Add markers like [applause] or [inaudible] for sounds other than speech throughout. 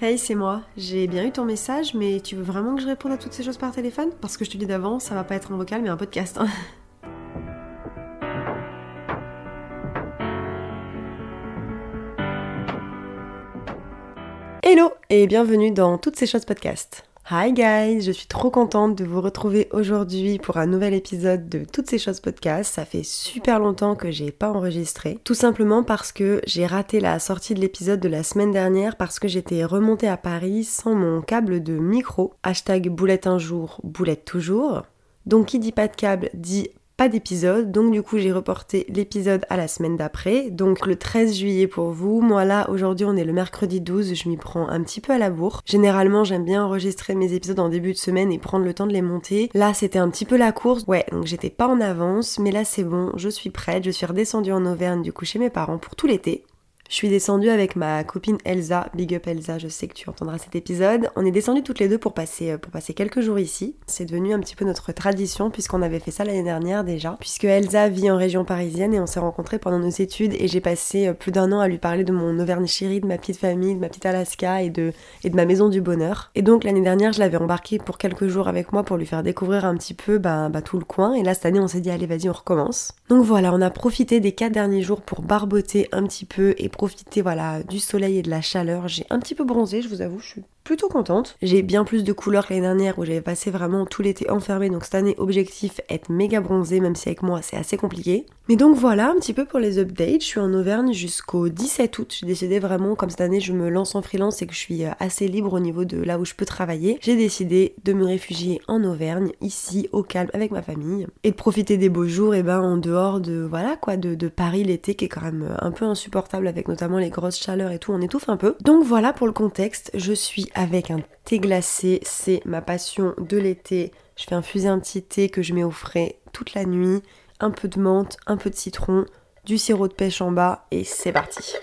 Hey, c'est moi. J'ai bien eu ton message, mais tu veux vraiment que je réponde à toutes ces choses par téléphone? Parce que je te dis d'avance, ça va pas être un vocal, mais un podcast. hein. Hello et bienvenue dans Toutes ces choses podcast. Hi guys, je suis trop contente de vous retrouver aujourd'hui pour un nouvel épisode de Toutes ces choses podcast. Ça fait super longtemps que j'ai pas enregistré, tout simplement parce que j'ai raté la sortie de l'épisode de la semaine dernière parce que j'étais remontée à Paris sans mon câble de micro. Hashtag boulette un jour, boulette toujours. Donc qui dit pas de câble dit pas d'épisode, donc du coup j'ai reporté l'épisode à la semaine d'après, donc le 13 juillet pour vous. Moi là, aujourd'hui on est le mercredi 12, je m'y prends un petit peu à la bourre. Généralement j'aime bien enregistrer mes épisodes en début de semaine et prendre le temps de les monter. Là c'était un petit peu la course, ouais, donc j'étais pas en avance, mais là c'est bon, je suis prête, je suis redescendue en Auvergne du coup chez mes parents pour tout l'été. Je suis descendue avec ma copine Elsa, big up Elsa, je sais que tu entendras cet épisode. On est descendues toutes les deux pour passer, euh, pour passer quelques jours ici. C'est devenu un petit peu notre tradition puisqu'on avait fait ça l'année dernière déjà. Puisque Elsa vit en région parisienne et on s'est rencontrés pendant nos études et j'ai passé euh, plus d'un an à lui parler de mon Auvergne chérie, de ma petite famille, de ma petite Alaska et de, et de ma maison du bonheur. Et donc l'année dernière, je l'avais embarqué pour quelques jours avec moi pour lui faire découvrir un petit peu bah, bah, tout le coin. Et là cette année, on s'est dit allez vas-y, on recommence. Donc voilà, on a profité des quatre derniers jours pour barboter un petit peu et profiter voilà du soleil et de la chaleur. J'ai un petit peu bronzé, je vous avoue, je suis plutôt contente. J'ai bien plus de couleurs que l'année dernière où j'avais passé vraiment tout l'été enfermé. Donc cette année, objectif être méga bronzé, même si avec moi c'est assez compliqué. Mais donc voilà un petit peu pour les updates. Je suis en Auvergne jusqu'au 17 août. J'ai décidé vraiment, comme cette année je me lance en freelance et que je suis euh, assez libre au niveau de là où je peux travailler, j'ai décidé de me réfugier en Auvergne, ici au calme avec ma famille, et de profiter des beaux jours et ben en dehors de voilà quoi de, de Paris l'été qui est quand même euh, un peu insupportable avec notamment les grosses chaleurs et tout, on étouffe un peu. Donc voilà pour le contexte, je suis avec un thé glacé, c'est ma passion de l'été. Je fais infuser un petit thé que je mets au frais toute la nuit, un peu de menthe, un peu de citron, du sirop de pêche en bas et c'est parti.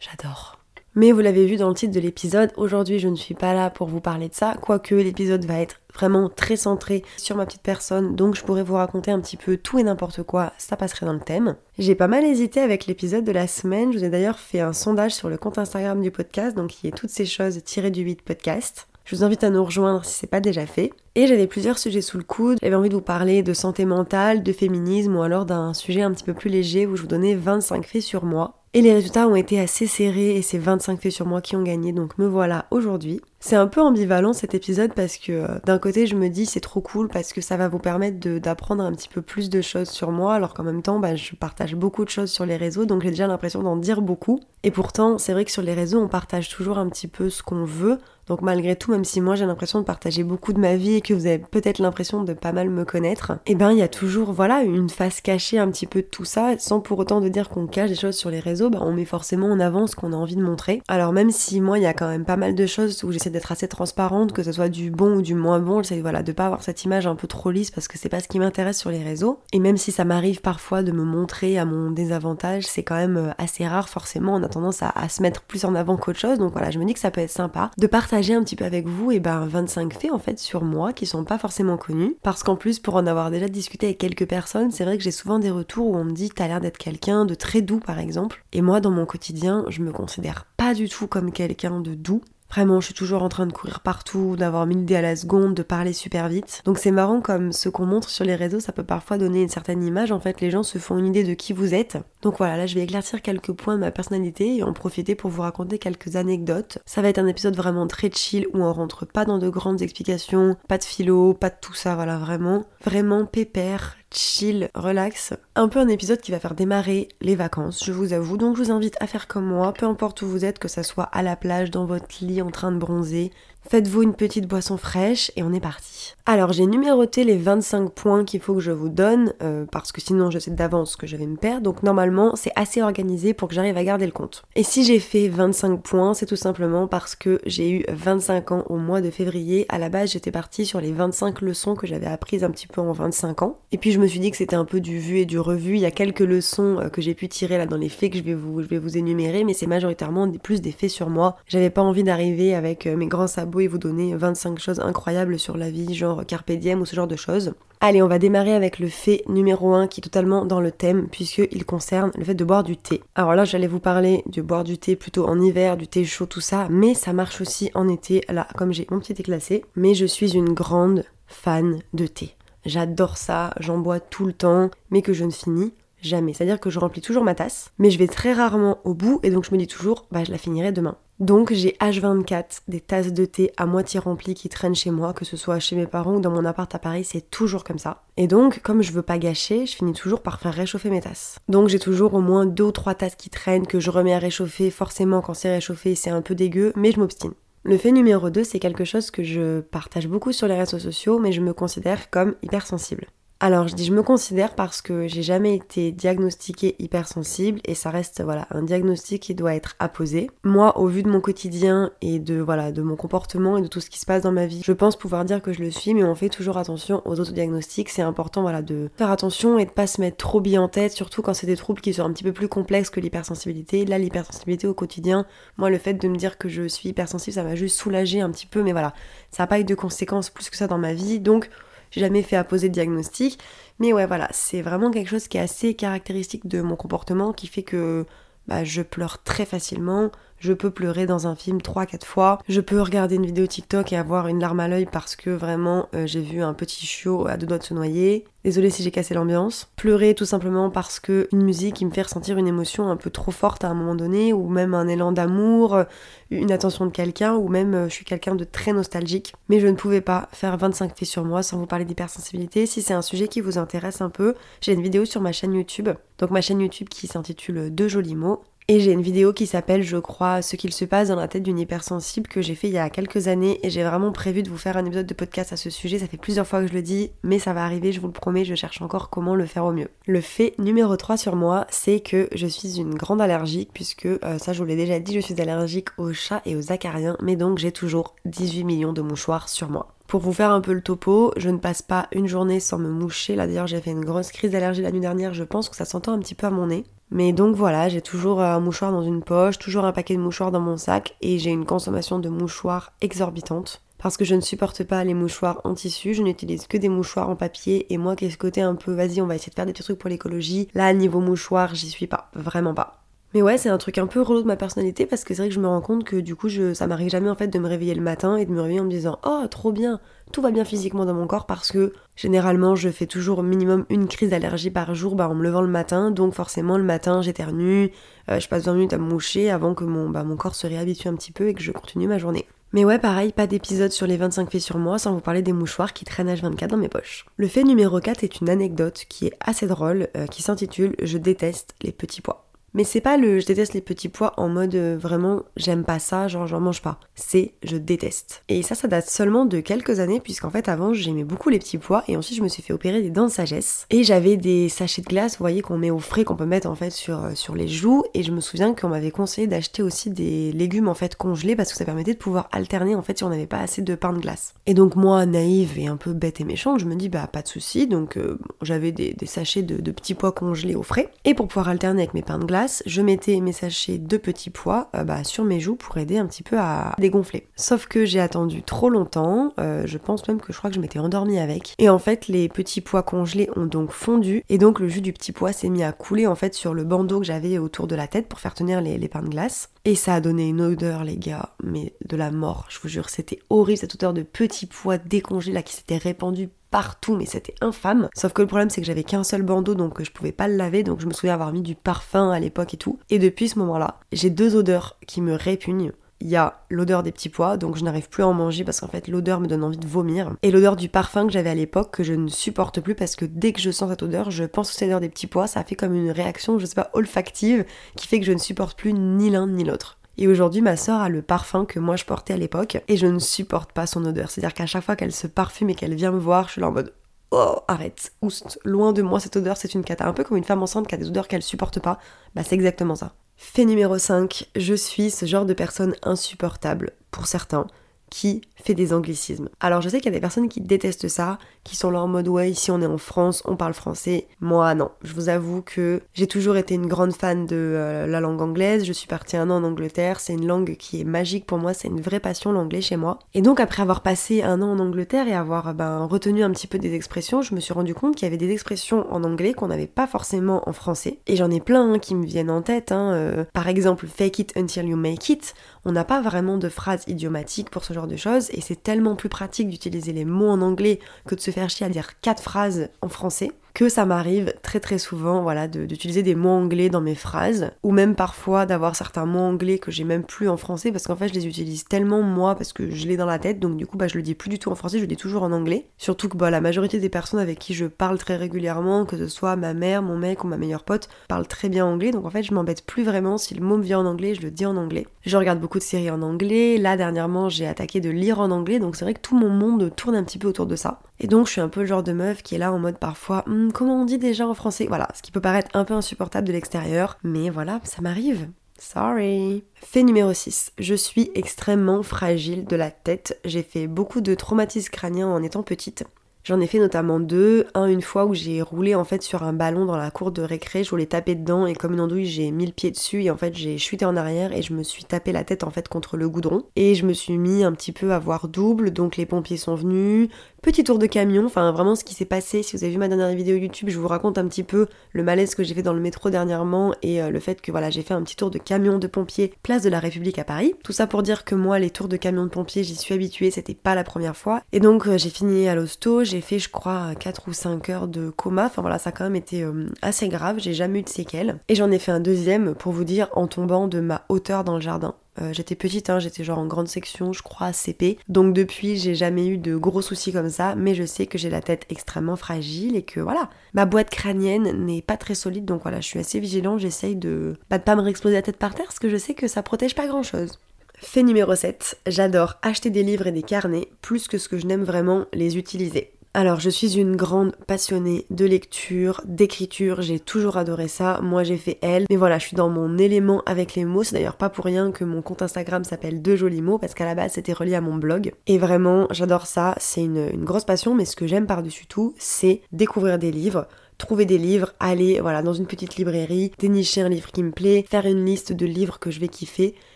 J'adore. Mais vous l'avez vu dans le titre de l'épisode, aujourd'hui je ne suis pas là pour vous parler de ça, quoique l'épisode va être vraiment très centré sur ma petite personne, donc je pourrais vous raconter un petit peu tout et n'importe quoi, ça passerait dans le thème. J'ai pas mal hésité avec l'épisode de la semaine, je vous ai d'ailleurs fait un sondage sur le compte Instagram du podcast, donc qui est toutes ces choses tirées du 8 podcast. Je vous invite à nous rejoindre si c'est pas déjà fait. Et j'avais plusieurs sujets sous le coude. J'avais envie de vous parler de santé mentale, de féminisme ou alors d'un sujet un petit peu plus léger où je vous donnais 25 faits sur moi. Et les résultats ont été assez serrés et c'est 25 faits sur moi qui ont gagné, donc me voilà aujourd'hui. C'est un peu ambivalent cet épisode parce que euh, d'un côté je me dis c'est trop cool parce que ça va vous permettre d'apprendre un petit peu plus de choses sur moi alors qu'en même temps bah, je partage beaucoup de choses sur les réseaux donc j'ai déjà l'impression d'en dire beaucoup. Et pourtant c'est vrai que sur les réseaux on partage toujours un petit peu ce qu'on veut. Donc malgré tout, même si moi j'ai l'impression de partager beaucoup de ma vie et que vous avez peut-être l'impression de pas mal me connaître, et ben il y a toujours voilà une face cachée un petit peu de tout ça, sans pour autant de dire qu'on cache des choses sur les réseaux, bah, on met forcément en avant ce qu'on a envie de montrer. Alors même si moi il y a quand même pas mal de choses où j'essaie d'être assez transparente, que ce soit du bon ou du moins bon, j'essaie voilà de pas avoir cette image un peu trop lisse parce que c'est pas ce qui m'intéresse sur les réseaux. Et même si ça m'arrive parfois de me montrer à mon désavantage, c'est quand même euh, assez rare forcément. On a tendance à, à se mettre plus en avant qu'autre chose. Donc voilà, je me dis que ça peut être sympa de partager un petit peu avec vous et ben 25 faits en fait sur moi qui sont pas forcément connus. Parce qu'en plus pour en avoir déjà discuté avec quelques personnes c'est vrai que j'ai souvent des retours où on me dit t'as l'air d'être quelqu'un de très doux par exemple. Et moi dans mon quotidien je me considère pas du tout comme quelqu'un de doux Vraiment, je suis toujours en train de courir partout, d'avoir mille idées à la seconde, de parler super vite. Donc c'est marrant comme ce qu'on montre sur les réseaux, ça peut parfois donner une certaine image. En fait, les gens se font une idée de qui vous êtes. Donc voilà, là je vais éclaircir quelques points de ma personnalité et en profiter pour vous raconter quelques anecdotes. Ça va être un épisode vraiment très chill où on rentre pas dans de grandes explications, pas de philo, pas de tout ça, voilà, vraiment, vraiment pépère, chill, relax. Un peu un épisode qui va faire démarrer les vacances, je vous avoue. Donc je vous invite à faire comme moi, peu importe où vous êtes, que ça soit à la plage, dans votre lit, en train de bronzer. Faites-vous une petite boisson fraîche et on est parti. Alors j'ai numéroté les 25 points qu'il faut que je vous donne euh, parce que sinon je sais d'avance que je vais me perdre. Donc normalement c'est assez organisé pour que j'arrive à garder le compte. Et si j'ai fait 25 points, c'est tout simplement parce que j'ai eu 25 ans au mois de février. À la base j'étais partie sur les 25 leçons que j'avais apprises un petit peu en 25 ans. Et puis je me suis dit que c'était un peu du vu et du revu. Il y a quelques leçons euh, que j'ai pu tirer là dans les faits que je vais vous, énumérer, mais c'est majoritairement plus des faits sur moi. J'avais pas envie d'arriver avec euh, mes grands sabots et vous donner 25 choses incroyables sur la vie, genre carpe diem ou ce genre de choses. Allez, on va démarrer avec le fait numéro 1 qui est totalement dans le thème puisqu'il concerne le fait de boire du thé. Alors là, j'allais vous parler de boire du thé plutôt en hiver, du thé chaud, tout ça, mais ça marche aussi en été. Là, comme j'ai mon petit thé glacé, mais je suis une grande fan de thé. J'adore ça, j'en bois tout le temps, mais que je ne finis jamais. C'est-à-dire que je remplis toujours ma tasse, mais je vais très rarement au bout et donc je me dis toujours, bah je la finirai demain. Donc j'ai H24 des tasses de thé à moitié remplies qui traînent chez moi, que ce soit chez mes parents ou dans mon appart à Paris, c'est toujours comme ça. Et donc, comme je veux pas gâcher, je finis toujours par faire réchauffer mes tasses. Donc j'ai toujours au moins deux ou trois tasses qui traînent que je remets à réchauffer. Forcément, quand c'est réchauffé, c'est un peu dégueu, mais je m'obstine. Le fait numéro 2, c'est quelque chose que je partage beaucoup sur les réseaux sociaux, mais je me considère comme hypersensible. Alors je dis je me considère parce que j'ai jamais été diagnostiquée hypersensible et ça reste voilà un diagnostic qui doit être apposé. Moi au vu de mon quotidien et de voilà de mon comportement et de tout ce qui se passe dans ma vie, je pense pouvoir dire que je le suis mais on fait toujours attention aux autres diagnostics, c'est important voilà de faire attention et de pas se mettre trop bien en tête surtout quand c'est des troubles qui sont un petit peu plus complexes que l'hypersensibilité. Là l'hypersensibilité au quotidien, moi le fait de me dire que je suis hypersensible, ça m'a juste soulagé un petit peu mais voilà, ça n'a pas eu de conséquences plus que ça dans ma vie donc j'ai jamais fait apposer de diagnostic. Mais ouais, voilà, c'est vraiment quelque chose qui est assez caractéristique de mon comportement, qui fait que bah, je pleure très facilement, je peux pleurer dans un film 3-4 fois, je peux regarder une vidéo TikTok et avoir une larme à l'œil parce que vraiment euh, j'ai vu un petit chiot à deux doigts de se noyer. Désolée si j'ai cassé l'ambiance. Pleurer tout simplement parce que une musique me fait ressentir une émotion un peu trop forte à un moment donné, ou même un élan d'amour, euh, une attention de quelqu'un, ou même euh, je suis quelqu'un de très nostalgique. Mais je ne pouvais pas faire 25 faits sur moi sans vous parler d'hypersensibilité. Si c'est un sujet qui vous intéresse un peu, j'ai une vidéo sur ma chaîne YouTube. Donc ma chaîne YouTube qui s'intitule Deux jolis mots et j'ai une vidéo qui s'appelle, je crois, Ce qu'il se passe dans la tête d'une hypersensible que j'ai fait il y a quelques années et j'ai vraiment prévu de vous faire un épisode de podcast à ce sujet. Ça fait plusieurs fois que je le dis, mais ça va arriver, je vous le promets, je cherche encore comment le faire au mieux. Le fait numéro 3 sur moi, c'est que je suis une grande allergique puisque, euh, ça je vous l'ai déjà dit, je suis allergique aux chats et aux acariens, mais donc j'ai toujours 18 millions de mouchoirs sur moi. Pour vous faire un peu le topo, je ne passe pas une journée sans me moucher. Là d'ailleurs j'ai fait une grosse crise d'allergie la nuit dernière, je pense que ça s'entend un petit peu à mon nez. Mais donc voilà, j'ai toujours un mouchoir dans une poche, toujours un paquet de mouchoirs dans mon sac et j'ai une consommation de mouchoirs exorbitante. Parce que je ne supporte pas les mouchoirs en tissu, je n'utilise que des mouchoirs en papier et moi qui ai ce côté un peu vas-y on va essayer de faire des petits trucs pour l'écologie, là niveau mouchoir j'y suis pas, vraiment pas. Mais ouais, c'est un truc un peu relou de ma personnalité parce que c'est vrai que je me rends compte que du coup, je, ça m'arrive jamais en fait de me réveiller le matin et de me réveiller en me disant Oh, trop bien, tout va bien physiquement dans mon corps parce que généralement, je fais toujours au minimum une crise d'allergie par jour bah, en me levant le matin. Donc forcément, le matin, j'éternue, euh, je passe 20 minutes à me moucher avant que mon, bah, mon corps se réhabitue un petit peu et que je continue ma journée. Mais ouais, pareil, pas d'épisode sur les 25 faits sur moi sans vous parler des mouchoirs qui traînent H24 dans mes poches. Le fait numéro 4 est une anecdote qui est assez drôle, euh, qui s'intitule Je déteste les petits pois. Mais c'est pas le je déteste les petits pois en mode euh, vraiment j'aime pas ça, genre j'en mange pas. C'est je déteste. Et ça, ça date seulement de quelques années, puisqu'en fait avant j'aimais beaucoup les petits pois et ensuite je me suis fait opérer des dents de sagesse. Et j'avais des sachets de glace, vous voyez, qu'on met au frais, qu'on peut mettre en fait sur, euh, les joues. Et je me souviens qu'on m'avait conseillé d'acheter aussi des légumes en fait congelés parce que ça permettait de pouvoir alterner en fait si on n'avait pas assez de pain de glace. Et donc moi, naïve et un peu bête et méchante, je me dis bah pas de souci. Donc euh, j'avais des, sachets de petits pois congelés au frais. Et pour pouvoir alterner avec mes pains de glace, je mettais mes sachets de petits pois euh, bah, sur mes joues pour aider un petit peu à dégonfler. Sauf que j'ai attendu trop longtemps, euh, je pense même que je crois que je m'étais endormie avec. Et en fait, les petits pois congelés ont donc fondu et donc le jus du petit pois s'est mis à couler en fait sur le bandeau que j'avais autour de la tête pour faire tenir les, pains de glace. Et ça a donné une odeur, les gars, mais de la mort, je vous jure, c'était horrible cette odeur de petits pois décongelés là qui s'était répandue partout, mais c'était infâme. Sauf que le problème, c'est que j'avais qu'un seul bandeau, donc je pouvais pas le laver, donc je me souviens avoir mis du parfum à l'époque et tout. Et depuis ce moment-là, j'ai deux odeurs qui me répugnent. Il y a l'odeur des petits pois, donc je n'arrive plus à en manger parce qu'en fait l'odeur me donne envie de vomir. Et l'odeur du parfum que j'avais à l'époque que je ne supporte plus parce que dès que je sens cette odeur, je pense à l'odeur des petits pois, ça fait comme une réaction, je sais pas, olfactive, qui fait que je ne supporte plus ni l'un ni l'autre. Et aujourd'hui, ma soeur a le parfum que moi je portais à l'époque et je ne supporte pas son odeur. C'est-à-dire qu'à chaque fois qu'elle se parfume et qu'elle vient me voir, je suis là en mode Oh, arrête, oust, loin de moi cette odeur, c'est une cata. Un peu comme une femme enceinte qui a des odeurs qu'elle supporte pas. Bah, c'est exactement ça. Fait numéro 5, je suis ce genre de personne insupportable, pour certains, qui fait des anglicismes. Alors je sais qu'il y a des personnes qui détestent ça, qui sont là en mode ouais ici on est en France, on parle français. Moi non, je vous avoue que j'ai toujours été une grande fan de euh, la langue anglaise, je suis partie un an en Angleterre, c'est une langue qui est magique pour moi, c'est une vraie passion l'anglais chez moi. Et donc après avoir passé un an en Angleterre et avoir ben, retenu un petit peu des expressions, je me suis rendu compte qu'il y avait des expressions en anglais qu'on n'avait pas forcément en français. Et j'en ai plein hein, qui me viennent en tête. Hein, euh, par exemple, fake it until you make it. On n'a pas vraiment de phrase idiomatique pour ce genre de choses et c'est tellement plus pratique d'utiliser les mots en anglais que de se faire chier à dire quatre phrases en français que ça m'arrive très très souvent voilà d'utiliser des mots anglais dans mes phrases ou même parfois d'avoir certains mots anglais que j'ai même plus en français parce qu'en fait je les utilise tellement moi parce que je l'ai dans la tête donc du coup bah je le dis plus du tout en français je le dis toujours en anglais. Surtout que bah la majorité des personnes avec qui je parle très régulièrement que ce soit ma mère mon mec ou ma meilleure pote parlent très bien anglais donc en fait je m'embête plus vraiment si le mot me vient en anglais je le dis en anglais. Je regarde beaucoup de séries en anglais là dernièrement j'ai attaqué de lire en anglais donc c'est vrai que tout mon monde tourne un petit peu autour de ça. Et donc je suis un peu le genre de meuf qui est là en mode parfois comment on dit déjà en français? Voilà, ce qui peut paraître un peu insupportable de l'extérieur, mais voilà, ça m'arrive. Sorry. Fait numéro 6. Je suis extrêmement fragile de la tête. J'ai fait beaucoup de traumatismes crâniens en étant petite. J'en ai fait notamment deux. Un, une fois où j'ai roulé en fait sur un ballon dans la cour de récré, je voulais taper dedans et comme une andouille, j'ai mis le pied dessus et en fait j'ai chuté en arrière et je me suis tapé la tête en fait contre le goudron. Et je me suis mis un petit peu à voir double, donc les pompiers sont venus, Petit tour de camion, enfin vraiment ce qui s'est passé. Si vous avez vu ma dernière vidéo YouTube, je vous raconte un petit peu le malaise que j'ai fait dans le métro dernièrement et euh, le fait que voilà, j'ai fait un petit tour de camion de pompiers place de la République à Paris. Tout ça pour dire que moi, les tours de camion de pompiers, j'y suis habituée, c'était pas la première fois. Et donc euh, j'ai fini à l'hosto, j'ai fait je crois 4 ou 5 heures de coma. Enfin voilà, ça a quand même été euh, assez grave, j'ai jamais eu de séquelles. Et j'en ai fait un deuxième pour vous dire en tombant de ma hauteur dans le jardin. Euh, j'étais petite, hein, j'étais genre en grande section, je crois, CP. Donc depuis, j'ai jamais eu de gros soucis comme ça, mais je sais que j'ai la tête extrêmement fragile et que voilà, ma boîte crânienne n'est pas très solide, donc voilà, je suis assez vigilante, j'essaye de, bah, pas me réexploser la tête par terre, parce que je sais que ça protège pas grand chose. Fait numéro 7, j'adore acheter des livres et des carnets plus que ce que je n'aime vraiment les utiliser. Alors, je suis une grande passionnée de lecture, d'écriture, j'ai toujours adoré ça. Moi, j'ai fait elle, mais voilà, je suis dans mon élément avec les mots. C'est d'ailleurs pas pour rien que mon compte Instagram s'appelle Deux jolis mots, parce qu'à la base, c'était relié à mon blog. Et vraiment, j'adore ça. C'est une, grosse passion, mais ce que j'aime par-dessus tout, c'est découvrir des livres trouver des livres, aller voilà dans une petite librairie, dénicher un livre qui me plaît, faire une liste de livres que je vais kiffer,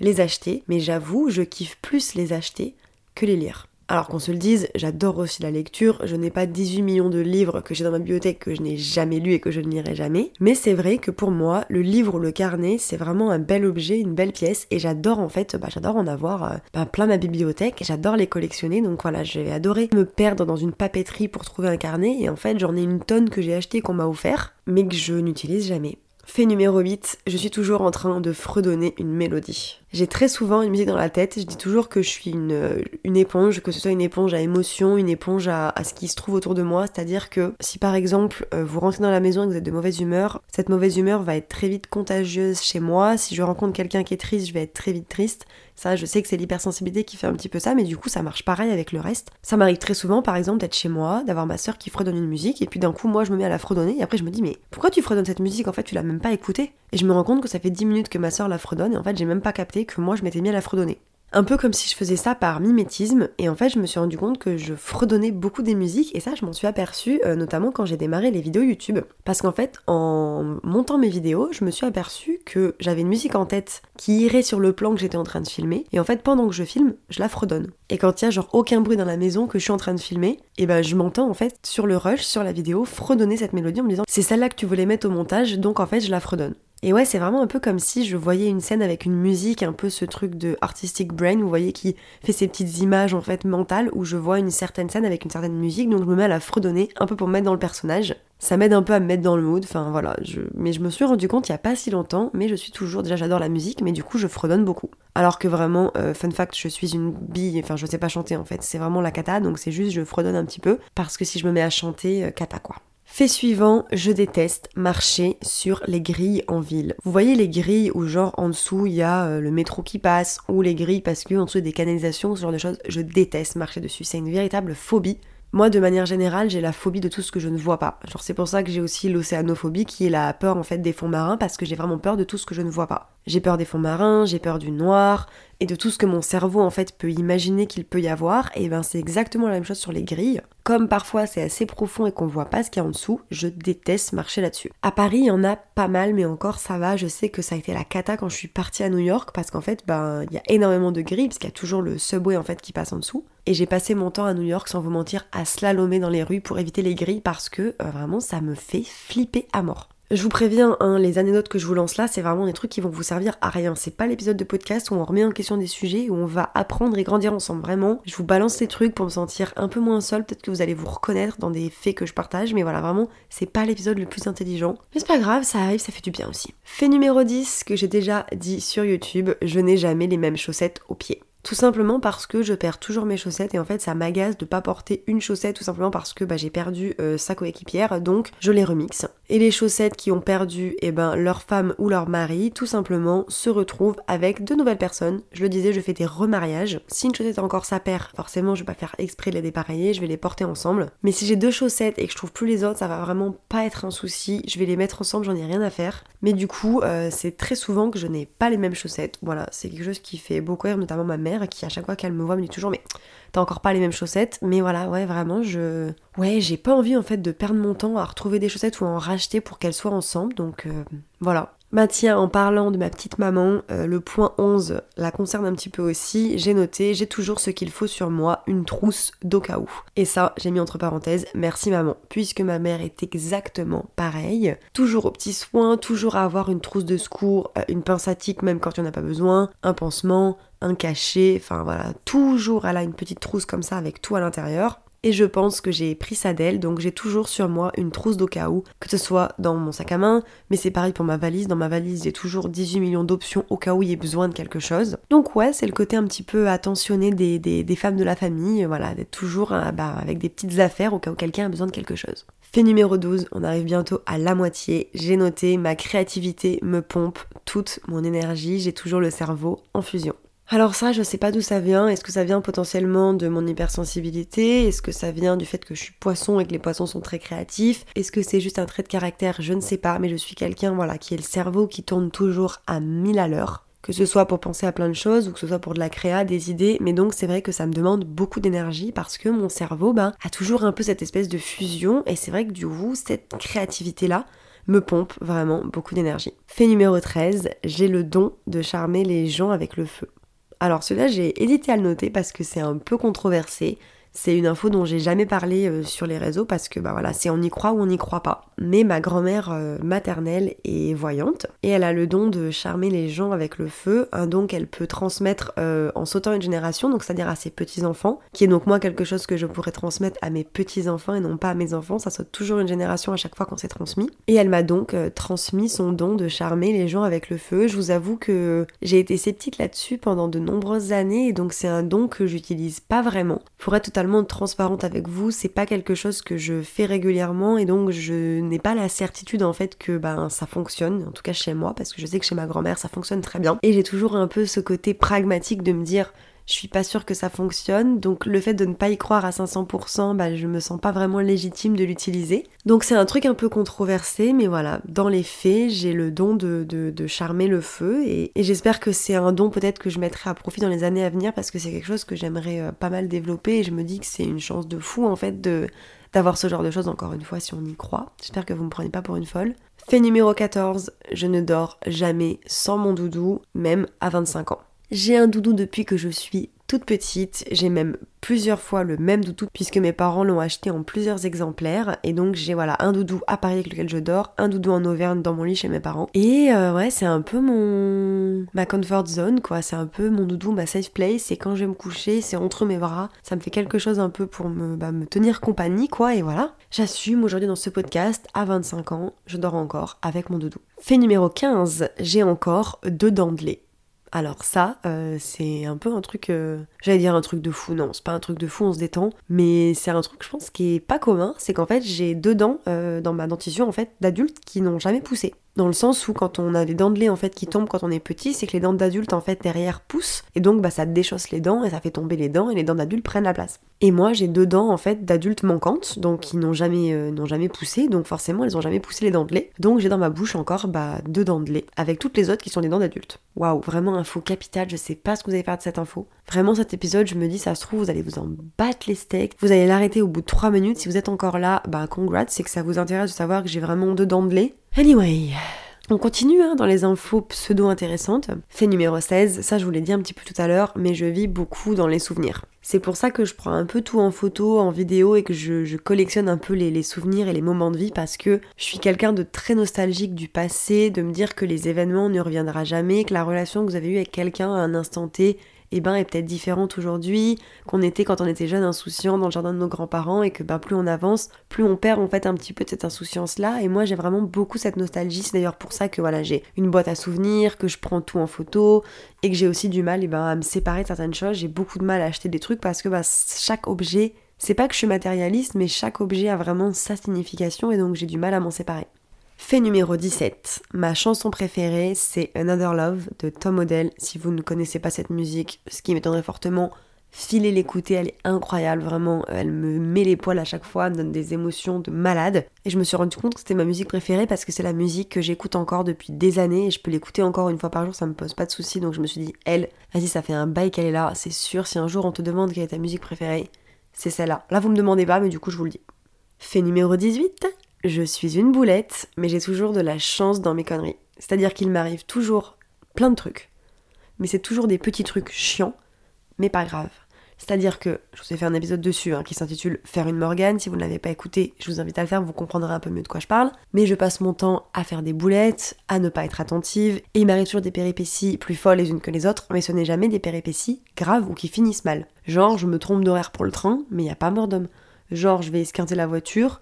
les acheter. Mais j'avoue, je kiffe plus les acheter que les lire. Alors qu'on se le dise, j'adore aussi la lecture, je n'ai pas 18 millions de livres que j'ai dans ma bibliothèque que je n'ai jamais lu et que je ne lirai jamais, mais c'est vrai que pour moi, le livre ou le carnet, c'est vraiment un bel objet, une belle pièce, et j'adore en fait, bah, j'adore en avoir euh, bah, plein ma bibliothèque, j'adore les collectionner, donc voilà, j'ai adoré me perdre dans une papeterie pour trouver un carnet, et en fait j'en ai une tonne que j'ai acheté qu'on m'a offert, mais que je n'utilise jamais. Fait numéro 8, je suis toujours en train de fredonner une mélodie. J'ai très souvent une musique dans la tête, je dis toujours que je suis une, éponge, que ce soit une éponge à émotion, une éponge à, ce qui se trouve autour de moi, c'est-à-dire que si par exemple euh, vous rentrez dans la maison et que vous êtes de mauvaise humeur, cette mauvaise humeur va être très vite contagieuse chez moi, si je rencontre quelqu'un qui est triste, je vais être très vite triste, ça, je sais que c'est l'hypersensibilité qui fait un petit peu ça, mais du coup, ça marche pareil avec le reste. Ça m'arrive très souvent, par exemple, d'être chez moi, d'avoir ma soeur qui fredonne une musique, et puis d'un coup, moi, je me mets à la fredonner, et après, je me dis, mais pourquoi tu fredonnes cette musique? En fait, tu l'as même pas écoutée. Et je me rends compte que ça fait 10 minutes que ma soeur la fredonne, et en fait, j'ai même pas capté que moi, je m'étais mis à la fredonner un peu comme si je faisais ça par mimétisme et en fait je me suis rendu compte que je fredonnais beaucoup des musiques et ça je m'en suis aperçue euh, notamment quand j'ai démarré les vidéos YouTube. Parce qu'en fait en montant mes vidéos je me suis aperçue que j'avais une musique en tête qui irait sur le plan que j'étais en train de filmer et en fait pendant que je filme je la fredonne. Et quand il y a genre aucun bruit dans la maison que je suis en train de filmer et ben je m'entends en fait sur le rush sur la vidéo fredonner cette mélodie en me disant c'est celle-là que tu voulais mettre au montage donc en fait je la fredonne et ouais, c'est vraiment un peu comme si je voyais une scène avec une musique, un peu ce truc de artistic brain, vous voyez, qui fait ces petites images en fait mentales, où je vois une certaine scène avec une certaine musique, donc je me mets à la fredonner, un peu pour me mettre dans le personnage. Ça m'aide un peu à me mettre dans le mood, enfin voilà. Mais je me suis rendu compte il y a pas si longtemps, mais je suis toujours, déjà j'adore la musique, mais du coup je fredonne beaucoup. Alors que vraiment, euh, fun fact, je suis une bille, enfin je sais pas chanter en fait, c'est vraiment la cata, donc c'est juste je fredonne un petit peu, parce que si je me mets à chanter, euh, cata quoi. Fait suivant, je déteste marcher sur les grilles en ville. Vous voyez les grilles où genre en dessous il y a euh, le métro qui passe ou les grilles parce que en dessous des canalisations, ce genre de choses, je déteste marcher dessus. C'est une véritable phobie. Moi, de manière générale, j'ai la phobie de tout ce que je ne vois pas. Genre, c'est pour ça que j'ai aussi l'océanophobie, qui est la peur en fait des fonds marins, parce que j'ai vraiment peur de tout ce que je ne vois pas. J'ai peur des fonds marins, j'ai peur du noir et de tout ce que mon cerveau en fait peut imaginer qu'il peut y avoir. Et ben c'est exactement la même chose sur les grilles. Comme parfois c'est assez profond et qu'on voit pas ce qu'il y a en dessous, je déteste marcher là-dessus. À Paris, il y en a pas mal, mais encore ça va. Je sais que ça a été la cata quand je suis partie à New York parce qu'en fait, ben il y a énormément de grilles parce qu'il y a toujours le subway en fait qui passe en dessous. Et j'ai passé mon temps à New York sans vous mentir à slalomer dans les rues pour éviter les grilles parce que euh, vraiment ça me fait flipper à mort. Je vous préviens, hein, les anecdotes que je vous lance là, c'est vraiment des trucs qui vont vous servir à rien. C'est pas l'épisode de podcast où on remet en question des sujets, où on va apprendre et grandir ensemble. Vraiment, je vous balance ces trucs pour me sentir un peu moins seul. Peut-être que vous allez vous reconnaître dans des faits que je partage, mais voilà, vraiment, c'est pas l'épisode le plus intelligent. Mais c'est pas grave, ça arrive, ça fait du bien aussi. Fait numéro 10, que j'ai déjà dit sur YouTube, je n'ai jamais les mêmes chaussettes aux pieds. Tout simplement parce que je perds toujours mes chaussettes et en fait ça m'agace de pas porter une chaussette tout simplement parce que bah, j'ai perdu euh, sa coéquipière donc je les remixe. Et les chaussettes qui ont perdu eh ben, leur femme ou leur mari tout simplement se retrouvent avec de nouvelles personnes. Je le disais, je fais des remariages. Si une chaussette a encore sa paire, forcément je vais pas faire exprès de les dépareiller, je vais les porter ensemble. Mais si j'ai deux chaussettes et que je trouve plus les autres, ça va vraiment pas être un souci. Je vais les mettre ensemble, j'en ai rien à faire. Mais du coup, euh, c'est très souvent que je n'ai pas les mêmes chaussettes. Voilà, c'est quelque chose qui fait beaucoup rire notamment ma mère qui à chaque fois qu'elle me voit me dit toujours mais t'as encore pas les mêmes chaussettes mais voilà ouais vraiment je ouais j'ai pas envie en fait de perdre mon temps à retrouver des chaussettes ou à en racheter pour qu'elles soient ensemble donc euh, voilà bah tiens, en parlant de ma petite maman, euh, le point 11 la concerne un petit peu aussi. J'ai noté, j'ai toujours ce qu'il faut sur moi, une trousse d'au cas où. Et ça, j'ai mis entre parenthèses, merci maman, puisque ma mère est exactement pareille. Toujours aux petits soins, toujours à avoir une trousse de secours, euh, une pince à tic même quand il n'y en a pas besoin, un pansement, un cachet, enfin voilà, toujours elle a une petite trousse comme ça avec tout à l'intérieur. Et je pense que j'ai pris ça d'elle, donc j'ai toujours sur moi une trousse d'au cas où, que ce soit dans mon sac à main, mais c'est pareil pour ma valise. Dans ma valise, j'ai toujours 18 millions d'options au cas où il y ait besoin de quelque chose. Donc ouais, c'est le côté un petit peu attentionné des, des, femmes de la famille, voilà, d'être toujours euh, bah, avec des petites affaires au cas où quelqu'un a besoin de quelque chose. Fait numéro 12, on arrive bientôt à la moitié. J'ai noté, ma créativité me pompe toute mon énergie, j'ai toujours le cerveau en fusion. Alors ça, je sais pas d'où ça vient. Est-ce que ça vient potentiellement de mon hypersensibilité? Est-ce que ça vient du fait que je suis poisson et que les poissons sont très créatifs? Est-ce que c'est juste un trait de caractère? Je ne sais pas, mais je suis quelqu'un voilà qui est le cerveau qui tourne toujours à mille à l'heure. Que ce soit pour penser à plein de choses ou que ce soit pour de la créa, des idées, mais donc c'est vrai que ça me demande beaucoup d'énergie parce que mon cerveau ben, a toujours un peu cette espèce de fusion et c'est vrai que du coup cette créativité là me pompe vraiment beaucoup d'énergie. Fait numéro 13, j'ai le don de charmer les gens avec le feu. Alors celui-là, j'ai hésité à le noter parce que c'est un peu controversé. C'est une info dont j'ai jamais parlé euh, sur les réseaux parce que bah voilà, c'est on y croit ou on n'y croit pas. Mais ma grand-mère euh, maternelle est voyante et elle a le don de charmer les gens avec le feu, un don qu'elle peut transmettre euh, en sautant une génération, donc c'est-à-dire à ses petits-enfants, qui est donc moi quelque chose que je pourrais transmettre à mes petits-enfants et non pas à mes enfants, ça saute toujours une génération à chaque fois qu'on s'est transmis. Et elle m'a donc transmis son don de charmer les gens avec le feu. Je vous avoue que j'ai été sceptique là-dessus pendant de nombreuses années et donc c'est un don que j'utilise pas vraiment. Transparente avec vous, c'est pas quelque chose que je fais régulièrement et donc je n'ai pas la certitude en fait que ben ça fonctionne, en tout cas chez moi, parce que je sais que chez ma grand-mère ça fonctionne très bien. Et j'ai toujours un peu ce côté pragmatique de me dire je suis pas sûre que ça fonctionne, donc le fait de ne pas y croire à 500%, bah, je me sens pas vraiment légitime de l'utiliser. Donc c'est un truc un peu controversé, mais voilà, dans les faits, j'ai le don de, de, charmer le feu, et, j'espère que c'est un don peut-être que je mettrai à profit dans les années à venir, parce que c'est quelque chose que j'aimerais euh, pas mal développer, et je me dis que c'est une chance de fou en fait de d'avoir ce genre de choses, encore une fois, si on y croit. J'espère que vous me prenez pas pour une folle. Fait numéro 14, je ne dors jamais sans mon doudou, même à 25 ans. J'ai un doudou depuis que je suis toute petite. J'ai même plusieurs fois le même doudou puisque mes parents l'ont acheté en plusieurs exemplaires. Et donc j'ai voilà un doudou à Paris avec lequel je dors, un doudou en Auvergne dans mon lit chez mes parents. Et euh, ouais, c'est un peu mon ma comfort zone quoi. C'est un peu mon doudou, ma safe place. Et quand je vais me coucher, c'est entre mes bras. Ça me fait quelque chose un peu pour me, bah, tenir compagnie quoi. Et voilà. J'assume aujourd'hui dans ce podcast, à 25 ans, je dors encore avec mon doudou. Fait numéro 15, j'ai encore deux dents. Alors ça, euh, c'est un peu un truc, euh, j'allais dire un truc de fou, non, c'est pas un truc de fou, on se détend, mais c'est un truc, je pense, qui est pas commun, c'est qu'en fait, j'ai deux dents euh, dans ma dentition, en fait, d'adultes qui n'ont jamais poussé. Dans le sens où quand on a des dents de lait en fait qui tombent quand on est petit, c'est que les dents d'adulte en fait derrière poussent et donc bah ça déchausse les dents et ça fait tomber les dents et les dents d'adulte prennent la place. Et moi j'ai deux dents en fait d'adultes manquantes donc qui n'ont jamais euh, n'ont jamais poussé donc forcément elles ont jamais poussé les dents de lait. Donc j'ai dans ma bouche encore bah deux dents de lait avec toutes les autres qui sont des dents d'adultes. Waouh, vraiment info capitale, je sais pas ce que vous allez faire de cette info. Vraiment cet épisode, je me dis ça se trouve vous allez vous en battre les steaks. Vous allez l'arrêter au bout de 3 minutes si vous êtes encore là, bah congrats, c'est que ça vous intéresse de savoir que j'ai vraiment deux dents de lait. Anyway, on continue hein, dans les infos pseudo-intéressantes. Fait numéro 16, ça je vous l'ai dit un petit peu tout à l'heure, mais je vis beaucoup dans les souvenirs. C'est pour ça que je prends un peu tout en photo, en vidéo et que je, collectionne un peu les, les, souvenirs et les moments de vie parce que je suis quelqu'un de très nostalgique du passé, de me dire que les événements ne reviendront jamais, que la relation que vous avez eue avec quelqu'un à un instant T eh ben, est peut-être différente aujourd'hui qu'on était quand on était jeune insouciant dans le jardin de nos grands-parents et que ben, plus on avance, plus on perd en fait un petit peu de cette insouciance-là. Et moi j'ai vraiment beaucoup cette nostalgie. C'est d'ailleurs pour ça que voilà, j'ai une boîte à souvenirs, que je prends tout en photo et que j'ai aussi du mal eh ben, à me séparer de certaines choses. J'ai beaucoup de mal à acheter des trucs parce que ben, chaque objet, c'est pas que je suis matérialiste, mais chaque objet a vraiment sa signification et donc j'ai du mal à m'en séparer. Fait numéro 17. Ma chanson préférée, c'est Another Love de Tom Odell. Si vous ne connaissez pas cette musique, ce qui m'étonnerait fortement, filez l'écouter, elle est incroyable, vraiment. Elle me met les poils à chaque fois, me donne des émotions de malade. Et je me suis rendu compte que c'était ma musique préférée parce que c'est la musique que j'écoute encore depuis des années et je peux l'écouter encore une fois par jour, ça me pose pas de soucis. Donc je me suis dit, elle, vas-y, ça fait un bail qu'elle est là, c'est sûr, si un jour on te demande quelle est ta musique préférée, c'est celle-là. Là, vous me demandez pas, mais du coup, je vous le dis. Fait numéro 18. Je suis une boulette, mais j'ai toujours de la chance dans mes conneries. C'est-à-dire qu'il m'arrive toujours plein de trucs. Mais c'est toujours des petits trucs chiants, mais pas grave. C'est-à-dire que, je vous ai fait un épisode dessus hein, qui s'intitule Faire une Morgane. Si vous ne l'avez pas écouté, je vous invite à le faire, vous comprendrez un peu mieux de quoi je parle. Mais je passe mon temps à faire des boulettes, à ne pas être attentive, et il m'arrive toujours des péripéties plus folles les unes que les autres, mais ce n'est jamais des péripéties graves ou qui finissent mal. Genre, je me trompe d'horaire pour le train, mais il n'y a pas mort d'homme. Genre, je vais esquinter la voiture,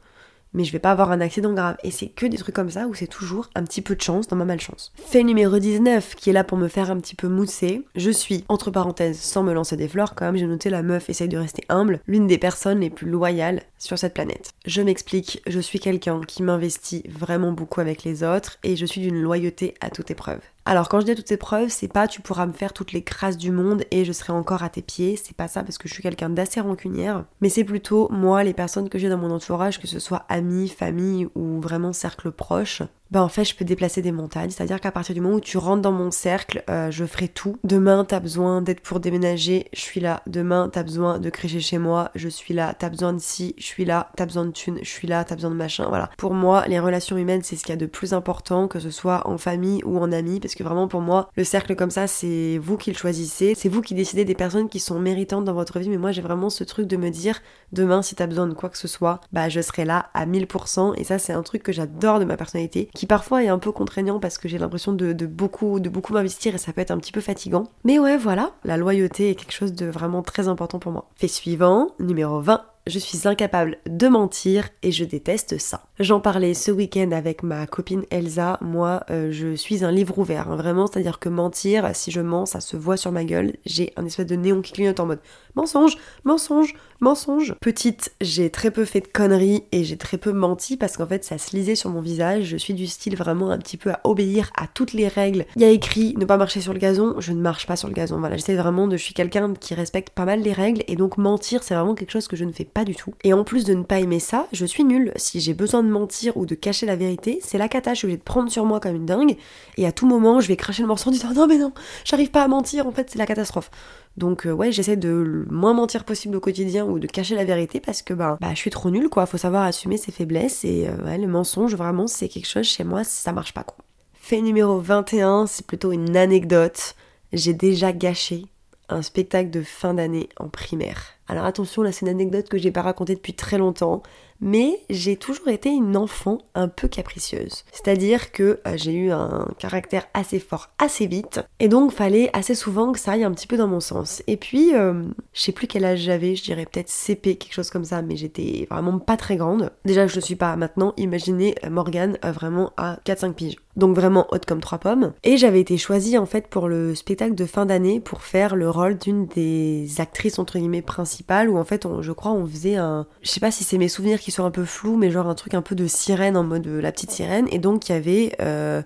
mais je vais pas avoir un accident grave. Et c'est que des trucs comme ça où c'est toujours un petit peu de chance dans ma malchance. Fait numéro 19, qui est là pour me faire un petit peu mousser. Je suis, entre parenthèses, sans me lancer des fleurs, quand même, j'ai noté la meuf essaye de rester humble, l'une des personnes les plus loyales sur cette planète. Je m'explique, je suis quelqu'un qui m'investit vraiment beaucoup avec les autres et je suis d'une loyauté à toute épreuve. Alors quand je dis toutes épreuves, c'est pas tu pourras me faire toutes les crasses du monde et je serai encore à tes pieds, c'est pas ça parce que je suis quelqu'un d'assez rancunière, mais c'est plutôt moi, les personnes que j'ai dans mon entourage, que ce soit amis, famille ou vraiment cercle proche, bah en fait je peux déplacer des montagnes. C'est-à-dire qu'à partir du moment où tu rentres dans mon cercle, euh, je ferai tout. Demain t'as besoin d'être pour déménager, je suis là. Demain t'as besoin de crécher chez moi, je suis là. T'as besoin de ci, je suis là. T'as besoin de thunes, je suis là. T'as besoin de machin, voilà. Pour moi, les relations humaines c'est ce qu'il y a de plus important, que ce soit en famille ou en amis, parce que vraiment pour moi, le cercle comme ça c'est vous qui le choisissez, c'est vous qui décidez des personnes qui sont méritantes dans votre vie. Mais moi j'ai vraiment ce truc de me dire, demain si t'as besoin de quoi que ce soit, bah je serai là à 1000%. Et ça c'est un truc que j'adore de ma personnalité qui parfois est un peu contraignant parce que j'ai l'impression de, beaucoup, de beaucoup m'investir et ça peut être un petit peu fatigant. Mais ouais, voilà, la loyauté est quelque chose de vraiment très important pour moi. Fait suivant, numéro 20, je suis incapable de mentir et je déteste ça. J'en parlais ce week-end avec ma copine Elsa. Moi, euh, je suis un livre ouvert, hein, vraiment. C'est-à-dire que mentir, si je mens, ça se voit sur ma gueule. J'ai un espèce de néon qui clignote en mode mensonge, mensonge, mensonge. Petite, j'ai très peu fait de conneries et j'ai très peu menti parce qu'en fait, ça se lisait sur mon visage. Je suis du style vraiment un petit peu à obéir à toutes les règles. Il y a écrit ne pas marcher sur le gazon, je ne marche pas sur le gazon. Voilà, j'essaie vraiment de. Je suis quelqu'un qui respecte pas mal les règles et donc mentir, c'est vraiment quelque chose que je ne fais pas du tout. Et en plus de ne pas aimer ça, je suis nulle. Si j'ai besoin de mentir ou de cacher la vérité, c'est la cata, je suis obligée de prendre sur moi comme une dingue. Et à tout moment, je vais cracher le morceau en disant non mais non, j'arrive pas à mentir, en fait c'est la catastrophe. Donc euh, ouais, j'essaie de le moins mentir possible au quotidien ou de cacher la vérité parce que bah, bah je suis trop nulle quoi, faut savoir assumer ses faiblesses et euh, ouais, le mensonge vraiment c'est quelque chose chez moi, ça marche pas quoi. Fait numéro 21, c'est plutôt une anecdote. J'ai déjà gâché un spectacle de fin d'année en primaire. Alors attention, là c'est une anecdote que j'ai pas racontée depuis très longtemps, mais j'ai toujours été une enfant un peu capricieuse. C'est-à-dire que euh, j'ai eu un caractère assez fort assez vite, et donc fallait assez souvent que ça aille un petit peu dans mon sens. Et puis, euh, je sais plus quel âge j'avais, je dirais peut-être CP, quelque chose comme ça, mais j'étais vraiment pas très grande. Déjà, je ne suis pas maintenant, imaginez euh, Morgane vraiment à 4-5 piges. Donc vraiment haute comme trois pommes. Et j'avais été choisie en fait pour le spectacle de fin d'année pour faire le rôle d'une des actrices entre guillemets principales où en fait, je crois, on faisait un. Je sais pas si c'est mes souvenirs qui sont un peu flous, mais genre un truc un peu de sirène en mode la petite sirène. Et donc, il y avait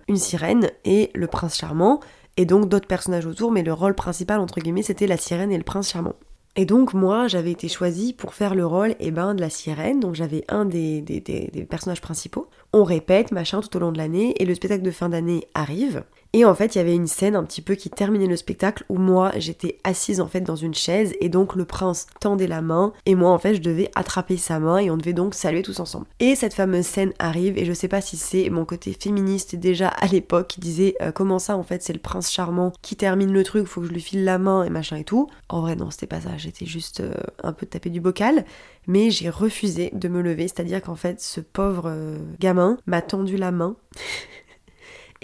une sirène et le prince charmant et donc d'autres personnages autour, mais le rôle principal, entre guillemets, c'était la sirène et le prince charmant. Et donc moi j'avais été choisie pour faire le rôle eh ben, de la sirène, donc j'avais un des, des, des, personnages principaux. On répète, machin, tout au long de l'année, et le spectacle de fin d'année arrive. Et en fait, il y avait une scène un petit peu qui terminait le spectacle où moi, j'étais assise en fait dans une chaise et donc le prince tendait la main et moi en fait, je devais attraper sa main et on devait donc saluer tous ensemble. Et cette fameuse scène arrive et je sais pas si c'est mon côté féministe déjà à l'époque qui disait euh, comment ça en fait, c'est le prince charmant qui termine le truc, faut que je lui file la main et machin et tout. En vrai, non, c'était pas ça, j'étais juste euh, un peu tapé du bocal mais j'ai refusé de me lever, c'est-à-dire qu'en fait ce pauvre euh, gamin m'a tendu la main [laughs]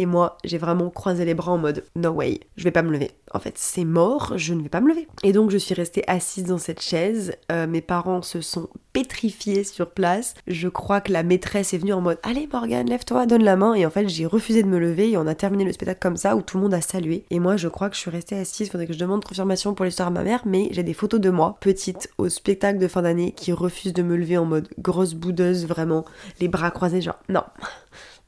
et moi, j'ai vraiment croisé les bras en mode no way, je vais pas me lever. En fait, c'est mort, je ne vais pas me lever. Et donc, je suis restée assise dans cette chaise. Euh, mes parents se sont pétrifiés sur place. Je crois que la maîtresse est venue en mode Allez, Morgane, lève-toi, donne la main. Et en fait, j'ai refusé de me lever et on a terminé le spectacle comme ça où tout le monde a salué. Et moi, je crois que je suis restée assise. Faudrait que je demande confirmation pour l'histoire à ma mère, mais j'ai des photos de moi, petite, au spectacle de fin d'année, qui refuse de me lever en mode grosse boudeuse, vraiment, les bras croisés, genre non,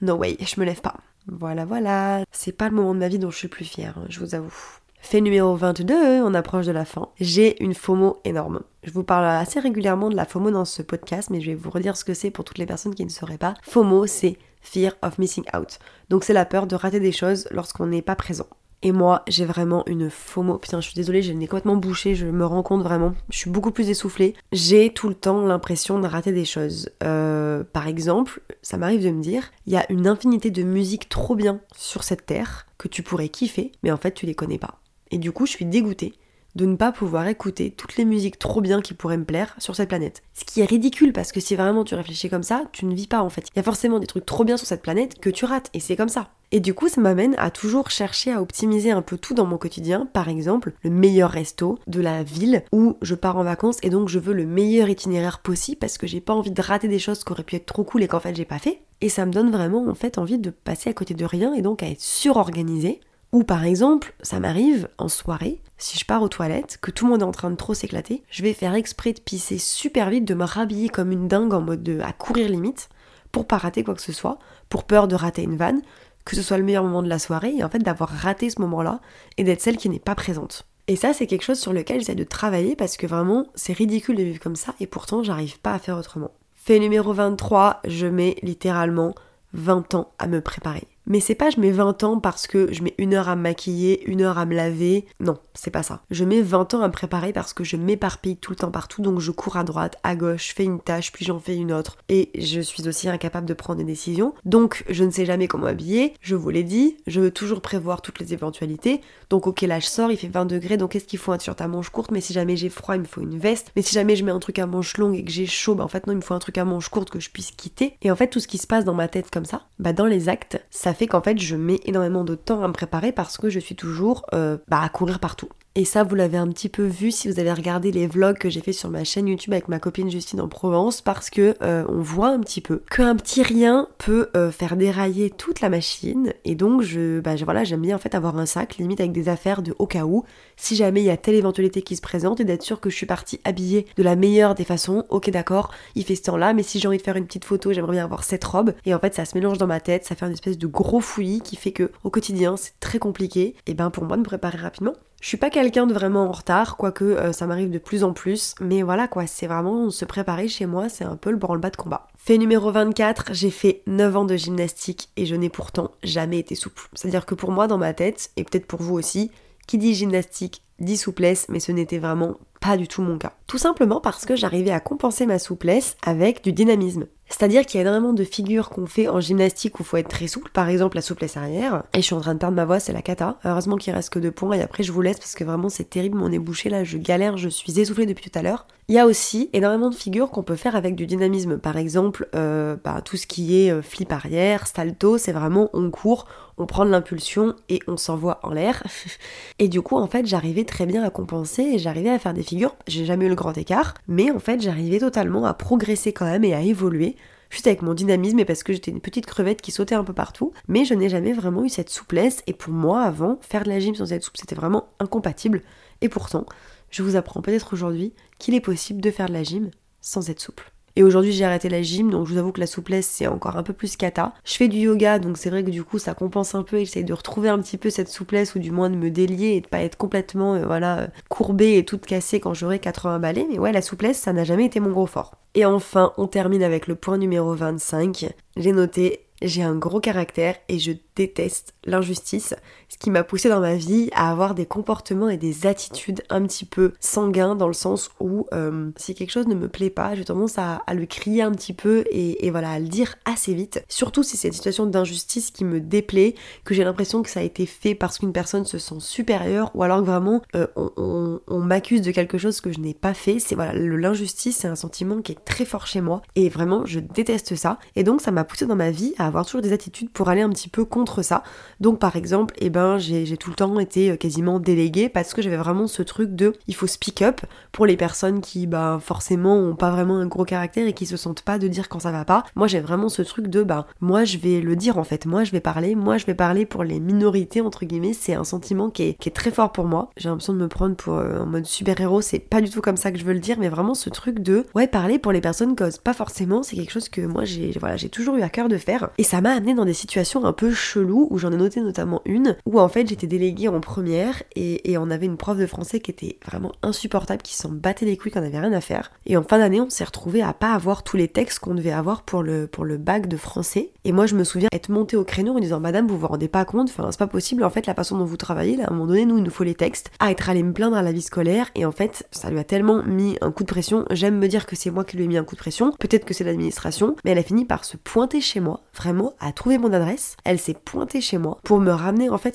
no way, je me lève pas. Voilà, voilà. C'est pas le moment de ma vie dont je suis plus fière, hein, je vous avoue. Fait numéro 22, on approche de la fin. J'ai une FOMO énorme. Je vous parle assez régulièrement de la FOMO dans ce podcast, mais je vais vous redire ce que c'est pour toutes les personnes qui ne sauraient pas. FOMO, c'est Fear of Missing Out. Donc c'est la peur de rater des choses lorsqu'on n'est pas présent. Et moi, j'ai vraiment une FOMO. Putain, je suis désolée, j'ai le complètement bouché, je me rends compte vraiment. Je suis beaucoup plus essoufflée. J'ai tout le temps l'impression de rater des choses. Euh, par exemple, ça m'arrive de me dire, il y a une infinité de musiques trop bien sur cette terre que tu pourrais kiffer, mais en fait, tu les connais pas. Et du coup, je suis dégoûtée de ne pas pouvoir écouter toutes les musiques trop bien qui pourraient me plaire sur cette planète. Ce qui est ridicule parce que si vraiment tu réfléchis comme ça, tu ne vis pas en fait. Il y a forcément des trucs trop bien sur cette planète que tu rates et c'est comme ça. Et du coup, ça m'amène à toujours chercher à optimiser un peu tout dans mon quotidien. Par exemple, le meilleur resto de la ville où je pars en vacances et donc je veux le meilleur itinéraire possible parce que j'ai pas envie de rater des choses qui auraient pu être trop cool et qu'en fait j'ai pas fait. Et ça me donne vraiment en fait envie de passer à côté de rien et donc à être surorganisé ou par exemple, ça m'arrive en soirée, si je pars aux toilettes, que tout le monde est en train de trop s'éclater, je vais faire exprès de pisser super vite, de me rhabiller comme une dingue en mode de, à courir limite, pour pas rater quoi que ce soit, pour peur de rater une vanne, que ce soit le meilleur moment de la soirée, et en fait d'avoir raté ce moment-là, et d'être celle qui n'est pas présente. Et ça, c'est quelque chose sur lequel j'essaie de travailler parce que vraiment, c'est ridicule de vivre comme ça, et pourtant, j'arrive pas à faire autrement. Fait numéro 23, je mets littéralement 20 ans à me préparer. Mais c'est pas je mets 20 ans parce que je mets une heure à me maquiller, une heure à me laver. Non, c'est pas ça. Je mets 20 ans à me préparer parce que je m'éparpille tout le temps partout, donc je cours à droite, à gauche, fais une tâche, puis j'en fais une autre. Et je suis aussi incapable de prendre des décisions. Donc je ne sais jamais comment habiller, je vous l'ai dit, je veux toujours prévoir toutes les éventualités. Donc ok là je sors, il fait 20 degrés, donc qu'est-ce qu'il faut un t-shirt à manches courtes, mais si jamais j'ai froid, il me faut une veste. Mais si jamais je mets un truc à manches longues et que j'ai chaud, bah en fait non, il me faut un truc à manches courtes que je puisse quitter. Et en fait tout ce qui se passe dans ma tête comme ça, bah dans les actes, ça fait qu'en fait je mets énormément de temps à me préparer parce que je suis toujours euh, bah, à courir partout. Et ça, vous l'avez un petit peu vu si vous avez regardé les vlogs que j'ai fait sur ma chaîne YouTube avec ma copine Justine en Provence, parce que euh, on voit un petit peu qu'un petit rien peut euh, faire dérailler toute la machine. Et donc, je, bah, voilà, j'aime bien en fait avoir un sac, limite avec des affaires de au cas où, si jamais il y a telle éventualité qui se présente, et d'être sûr que je suis partie habillée de la meilleure des façons. Ok, d'accord, il fait ce temps-là, mais si j'ai envie de faire une petite photo, j'aimerais bien avoir cette robe. Et en fait, ça se mélange dans ma tête, ça fait une espèce de gros fouillis qui fait que au quotidien, c'est très compliqué. Et ben pour moi de me préparer rapidement. Je suis pas quelqu'un de vraiment en retard, quoique euh, ça m'arrive de plus en plus, mais voilà quoi, c'est vraiment se préparer chez moi, c'est un peu le branle-bas de combat. Fait numéro 24, j'ai fait 9 ans de gymnastique et je n'ai pourtant jamais été souple. C'est-à-dire que pour moi, dans ma tête, et peut-être pour vous aussi, qui dit gymnastique dit souplesse, mais ce n'était vraiment pas du tout mon cas. Tout simplement parce que j'arrivais à compenser ma souplesse avec du dynamisme. C'est-à-dire qu'il y a énormément de figures qu'on fait en gymnastique où il faut être très souple, par exemple la souplesse arrière. Et je suis en train de perdre ma voix, c'est la cata. Heureusement qu'il reste que deux points et après je vous laisse parce que vraiment c'est terrible, mon nez bouché là, je galère, je suis essoufflée depuis tout à l'heure. Il y a aussi énormément de figures qu'on peut faire avec du dynamisme. Par exemple, euh, bah, tout ce qui est euh, flip arrière, salto, c'est vraiment on court, on prend de l'impulsion et on s'envoie en l'air. [laughs] et du coup, en fait, j'arrivais très bien à compenser et j'arrivais à faire des figures. J'ai jamais eu le grand écart, mais en fait, j'arrivais totalement à progresser quand même et à évoluer juste avec mon dynamisme et parce que j'étais une petite crevette qui sautait un peu partout, mais je n'ai jamais vraiment eu cette souplesse. Et pour moi avant, faire de la gym sans être souple c'était vraiment incompatible. Et pourtant je vous apprends peut-être aujourd'hui qu'il est possible de faire de la gym sans être souple. Et aujourd'hui j'ai arrêté la gym, donc je vous avoue que la souplesse c'est encore un peu plus cata. Je fais du yoga, donc c'est vrai que du coup ça compense un peu j'essaye de retrouver un petit peu cette souplesse ou du moins de me délier et de pas être complètement euh, voilà euh, courbée et toute cassée quand j'aurai 80 balais. Mais ouais la souplesse ça n'a jamais été mon gros fort. Et enfin on termine avec le point numéro 25. J'ai noté j'ai un gros caractère et je déteste l'injustice, ce qui m'a poussé dans ma vie à avoir des comportements et des attitudes un petit peu sanguins dans le sens où euh, si quelque chose ne me plaît pas, j'ai tendance à, le crier un petit peu et, voilà à le dire assez vite. Surtout si c'est une situation d'injustice qui me déplaît, que j'ai l'impression que ça a été fait parce qu'une personne se sent supérieure ou alors que vraiment euh, on, m'accuse de quelque chose que je n'ai pas fait. C'est voilà l'injustice, c'est un sentiment qui est très fort chez moi et vraiment je déteste ça. Et donc ça m'a poussé dans ma vie à avoir toujours des attitudes pour aller un petit peu contre ça. Donc par exemple, eh ben j'ai tout le temps été euh, quasiment déléguée parce que j'avais vraiment ce truc de il faut speak up pour les personnes qui bah forcément ont pas vraiment un gros caractère et qui se sentent pas de dire quand ça va pas. Moi j'ai vraiment ce truc de bah moi je vais le dire en fait, moi je vais parler, moi je vais parler pour les minorités entre guillemets, c'est un sentiment qui est, qui est, très fort pour moi. J'ai l'impression de me prendre pour euh, en mode super-héros, c'est pas du tout comme ça que je veux le dire, mais vraiment ce truc de ouais parler pour les personnes qui pas forcément, c'est quelque chose que moi j'ai voilà, j'ai toujours eu à cœur de faire. Et ça m'a amené dans des situations un peu cheloues où j'en ai noté notamment une en fait j'étais déléguée en première et, on avait une prof de français qui était vraiment insupportable, qui s'en battait les couilles, qu'on avait rien à faire. Et en fin d'année, on s'est retrouvé à pas avoir tous les textes qu'on devait avoir pour le, pour le bac de français. Et moi, je me souviens être montée au créneau en disant Madame, vous vous rendez pas compte, enfin, c'est pas possible, en fait, la façon dont vous travaillez, à un moment donné, nous, il nous faut les textes. À être allé me plaindre à la vie scolaire, et en fait, ça lui a tellement mis un coup de pression. J'aime me dire que c'est moi qui lui ai mis un coup de pression, peut-être que c'est l'administration, mais elle a fini par se pointer chez moi, vraiment, à trouver mon adresse. Elle s'est pointée chez moi pour me ramener en fait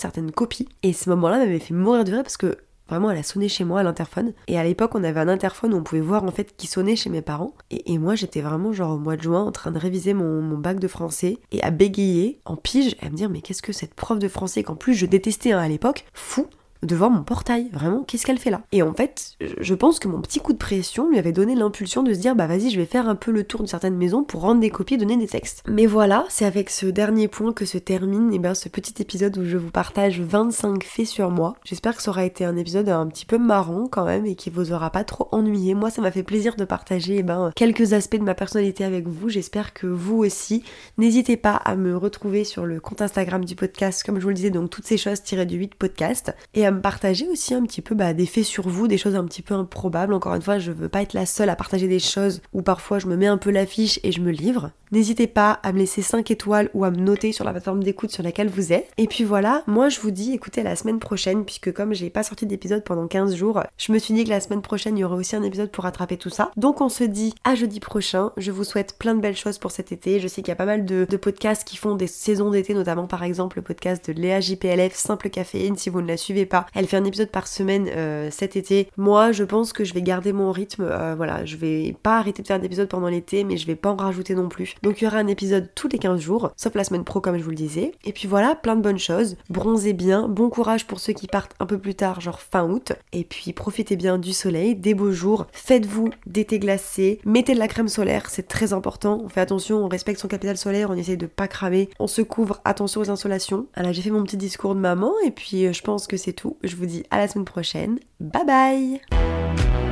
Et ce moment-là m'avait fait mourir de rire parce que Vraiment, elle a sonné chez moi à l'interphone. Et à l'époque, on avait un interphone où on pouvait voir en fait qui sonnait chez mes parents. Et, moi, j'étais vraiment genre au mois de juin en train de réviser mon, bac de français et à bégayer en pige à me dire mais qu'est-ce que cette prof de français qu'en plus je détestais hein, à l'époque, fou, devant mon portail. Vraiment, qu'est-ce qu'elle fait là? Et en fait, je pense que mon petit coup de pression lui avait donné l'impulsion de se dire bah vas-y, je vais faire un peu le tour de certaines maisons pour rendre des copies, donner des textes. Mais voilà, c'est avec ce dernier point que se termine eh bien, ce petit épisode où je vous partage 25 faits sur moi. J'espère que ça aura été un épisode un petit peu marrant quand même et qui vous aura pas trop ennuyé. Moi, ça m'a fait plaisir de partager eh ben, quelques aspects de ma personnalité avec vous. J'espère que vous aussi. N'hésitez pas à me retrouver sur le compte Instagram du podcast, comme je vous le disais, donc toutes ces choses tirées du 8 podcast. Et à partager aussi un petit peu bah, des faits sur vous, des choses un petit peu improbables. Encore une fois, je veux pas être la seule à partager des choses où parfois je me mets un peu l'affiche et je me livre. N'hésitez pas à me laisser 5 étoiles ou à me noter sur la plateforme d'écoute sur laquelle vous êtes. Et puis voilà, moi je vous dis écoutez la semaine prochaine, puisque comme j'ai pas sorti d'épisode pendant 15 jours, je me suis dit que la semaine prochaine il y aurait aussi un épisode pour rattraper tout ça. Donc on se dit à jeudi prochain. Je vous souhaite plein de belles choses pour cet été. Je sais qu'il y a pas mal de, de podcasts qui font des saisons d'été, notamment par exemple le podcast de Léa JPLF, Simple Caféine. Si vous ne la suivez pas, elle fait un épisode par semaine euh, cet été. Moi je pense que je vais garder mon rythme. Euh, voilà, je vais pas arrêter de faire d'épisodes pendant l'été, mais je vais pas en rajouter non plus. Donc il y aura un épisode tous les 15 jours, sauf la semaine pro comme je vous le disais. Et puis voilà, plein de bonnes choses. Bronzez bien, bon courage pour ceux qui partent un peu plus tard, genre fin août. Et puis profitez bien du soleil, des beaux jours. Faites-vous d'été glacé, mettez de la crème solaire, c'est très important. On fait attention, on respecte son capital solaire, on essaye de pas cramer, on se couvre, attention aux insolations. Alors j'ai fait mon petit discours de maman et puis euh, je pense que c'est Je vous dis à la semaine prochaine. Bye bye